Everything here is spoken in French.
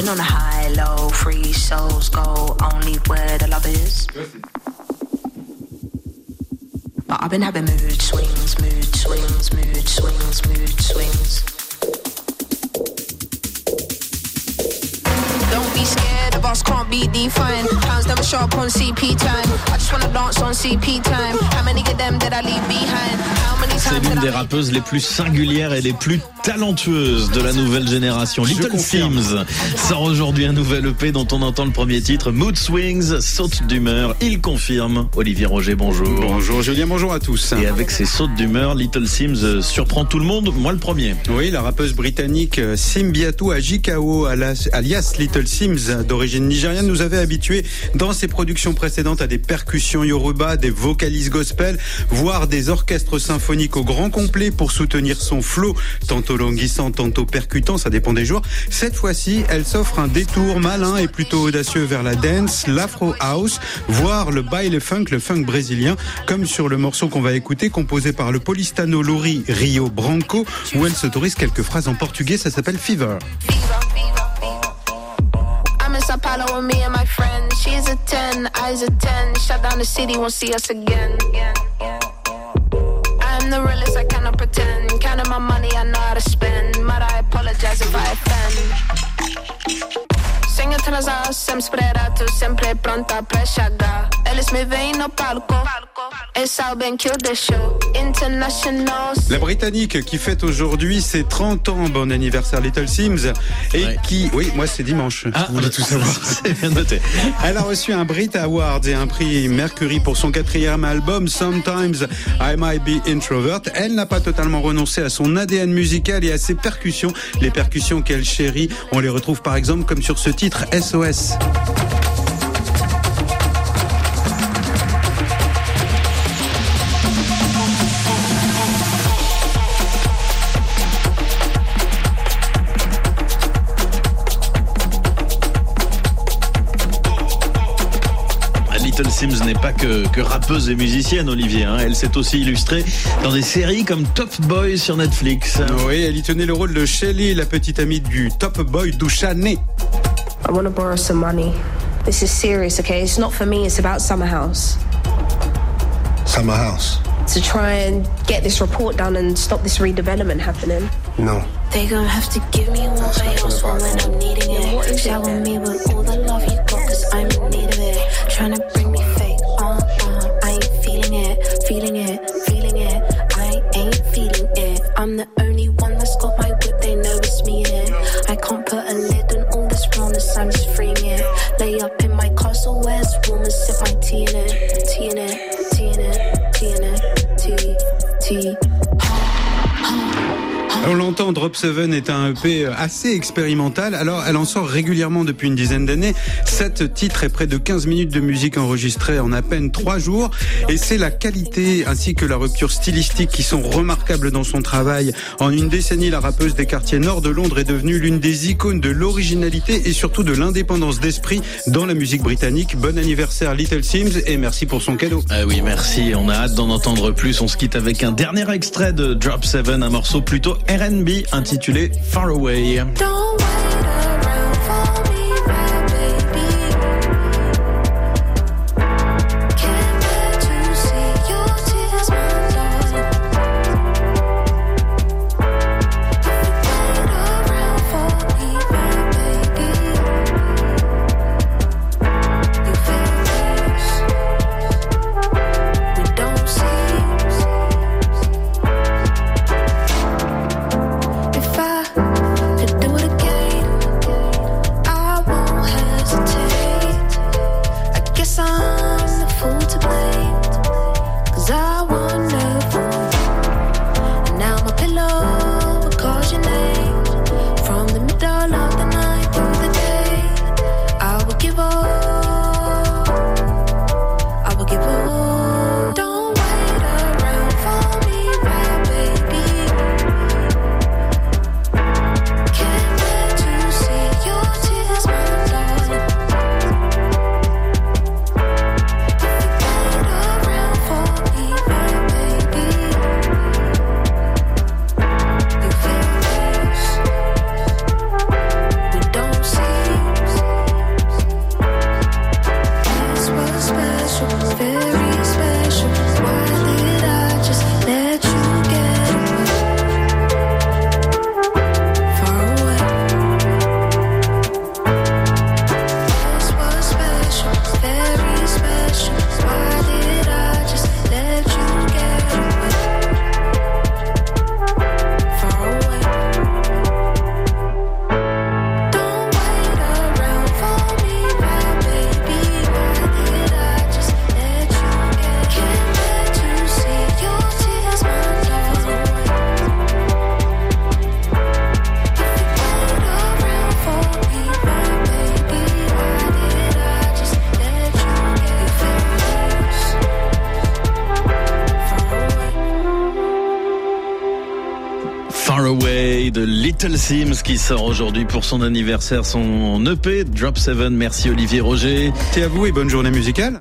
been on a high, low, free souls go only where the love is. But I've been having mood swings, mood swings, mood swings, mood swings. Don't be scared of us, can't be defined. Pounds never show up on CP time. I just wanna dance on CP time. How many of them did I leave des rappeuses les plus singulières et les plus talentueuses de la nouvelle génération. Je Little confirme. Sims sort aujourd'hui un nouvel EP dont on entend le premier titre, Mood Swings, saute d'humeur. Il confirme. Olivier Roger, bonjour. Bonjour Julien, bonjour à tous. Et avec ses sautes d'humeur, Little Sims euh, surprend tout le monde, moi le premier. Oui, la rappeuse britannique euh, Simbiatou Ajikao, alias alias Little Sims, d'origine nigériane, nous avait habitués dans ses productions précédentes à des percussions yoruba, des vocalises gospel, voire des orchestres symphoniques au grand complet pour soutenir son flow, tantôt languissant, tantôt percutant, ça dépend des jours. Cette fois-ci, elle s'offre un détour malin et plutôt audacieux vers la dance, l'afro house, voire le baile funk, le funk brésilien, comme sur le morceau qu'on va écouter, composé par le polistano Lori Rio Branco, où elle s'autorise quelques phrases en portugais, ça s'appelle Fever. Sao Paulo with me and my friend. She's a 10, I's a 10. Shut down the city, see us again. I'm the realest, I cannot pretend. Counting my money, I know how to spend. But I apologize if I offend. Sem atrasar, sempre esperado, sempre pronta pra chegar. Eles me veem no palco, La Britannique qui fête aujourd'hui ses 30 ans, bon anniversaire Little Sims, et Ouais. qui, oui, moi c'est dimanche, vous voulez tout savoir. C'est bien noté. Elle a reçu un Brit Award et un prix Mercury pour son quatrième album Sometimes I Might Be Introvert. Elle n'a pas totalement renoncé à son ADN musical et à ses percussions. Les percussions qu'elle chérit, on les retrouve par exemple comme sur ce titre SOS. Little Sims n'est pas que, que rappeuse et musicienne, Olivier. hein. Elle s'est aussi illustrée dans des séries comme Top Boy sur Netflix. Oui, elle y tenait le rôle de Shelly, la petite amie du top boy Douchané. I want to borrow some money. This is serious, okay? It's not for me, it's about Summer House. Summer house. To try and get this report done and stop this redevelopment happening. No. They gon' have to give me what I ask for when I'm needing it. Shower me with all the love you got, cause I'm in need of it. Tryna bring my castle where it's warm and sip my tea in it, tea. On l'entend, Drop 7 est un EP assez expérimental. Alors, elle en sort régulièrement depuis une dizaine d'années. Sept titres et près de 15 minutes de musique enregistrée en à peine trois jours. Et c'est la qualité ainsi que la rupture stylistique qui sont remarquables dans son travail. En une décennie, la rappeuse des quartiers nord de Londres est devenue l'une des icônes de l'originalité et surtout de l'indépendance d'esprit dans la musique britannique. Bon anniversaire Little Sims et merci pour son cadeau. Ah oui, merci. On a hâte d'en entendre plus. On se quitte avec un dernier extrait de Drop 7, un morceau plutôt R&B intitulé Far Away. Far Away de Little Sims qui sort aujourd'hui pour son anniversaire son EP Drop 7. Merci Olivier Roger. C'est à vous et bonne journée musicale.